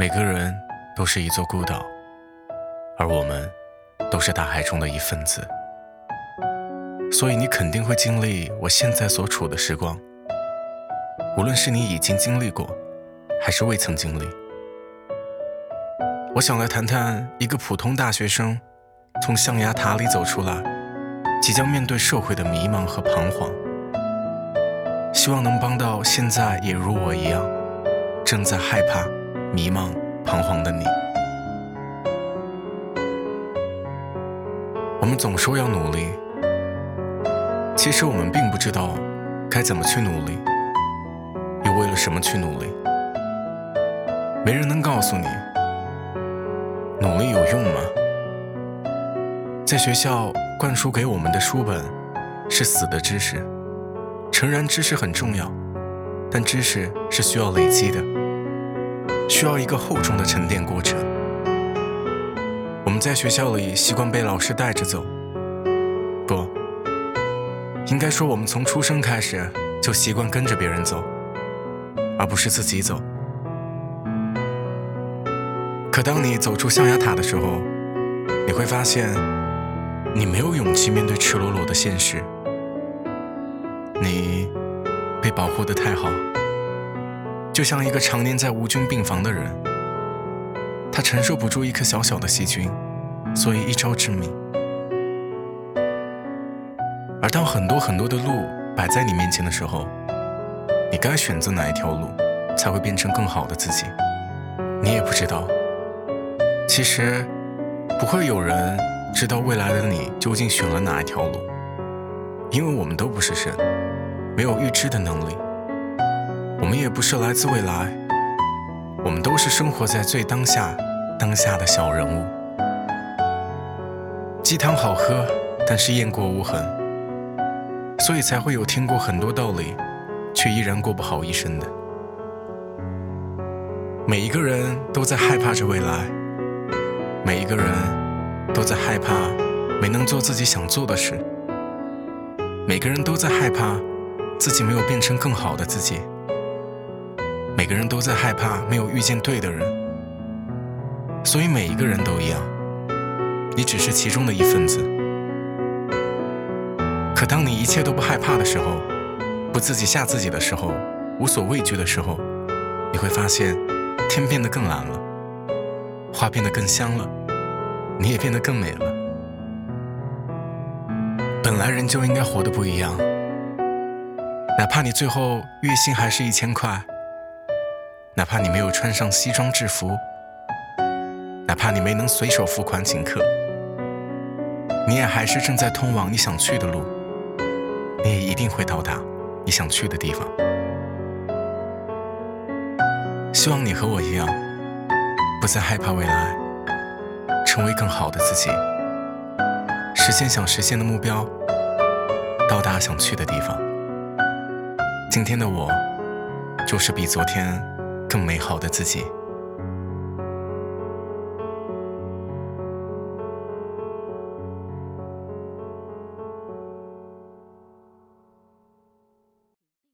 每个人都是一座孤岛，而我们都是大海中的一份子。所以你肯定会经历我现在所处的时光，无论是你已经经历过，还是未曾经历。我想来谈谈一个普通大学生从象牙塔里走出来，即将面对社会的迷茫和彷徨，希望能帮到现在也如我一样正在害怕。迷茫、彷徨的你，我们总说要努力，其实我们并不知道该怎么去努力，又为了什么去努力。没人能告诉你，努力有用吗？在学校灌输给我们的书本是死的知识，诚然，知识很重要，但知识是需要累积的。需要一个厚重的沉淀过程。我们在学校里习惯被老师带着走，不，应该说我们从出生开始就习惯跟着别人走，而不是自己走。可当你走出象牙塔的时候，你会发现，你没有勇气面对赤裸裸的现实，你被保护的太好。就像一个常年在无菌病房的人，他承受不住一颗小小的细菌，所以一招致命。而当很多很多的路摆在你面前的时候，你该选择哪一条路才会变成更好的自己？你也不知道。其实，不会有人知道未来的你究竟选了哪一条路，因为我们都不是神，没有预知的能力。我们也不是来自未来，我们都是生活在最当下、当下的小人物。鸡汤好喝，但是雁过无痕，所以才会有听过很多道理，却依然过不好一生的。每一个人都在害怕着未来，每一个人都在害怕没能做自己想做的事，每个人都在害怕自己没有变成更好的自己。每个人都在害怕没有遇见对的人，所以每一个人都一样，你只是其中的一份子。可当你一切都不害怕的时候，不自己吓自己的时候，无所畏惧的时候，你会发现天变得更蓝了，花变得更香了，你也变得更美了。本来人就应该活得不一样，哪怕你最后月薪还是一千块。哪怕你没有穿上西装制服，哪怕你没能随手付款请客，你也还是正在通往你想去的路，你也一定会到达你想去的地方。希望你和我一样，不再害怕未来，成为更好的自己，实现想实现的目标，到达想去的地方。今天的我，就是比昨天。更美好的自己。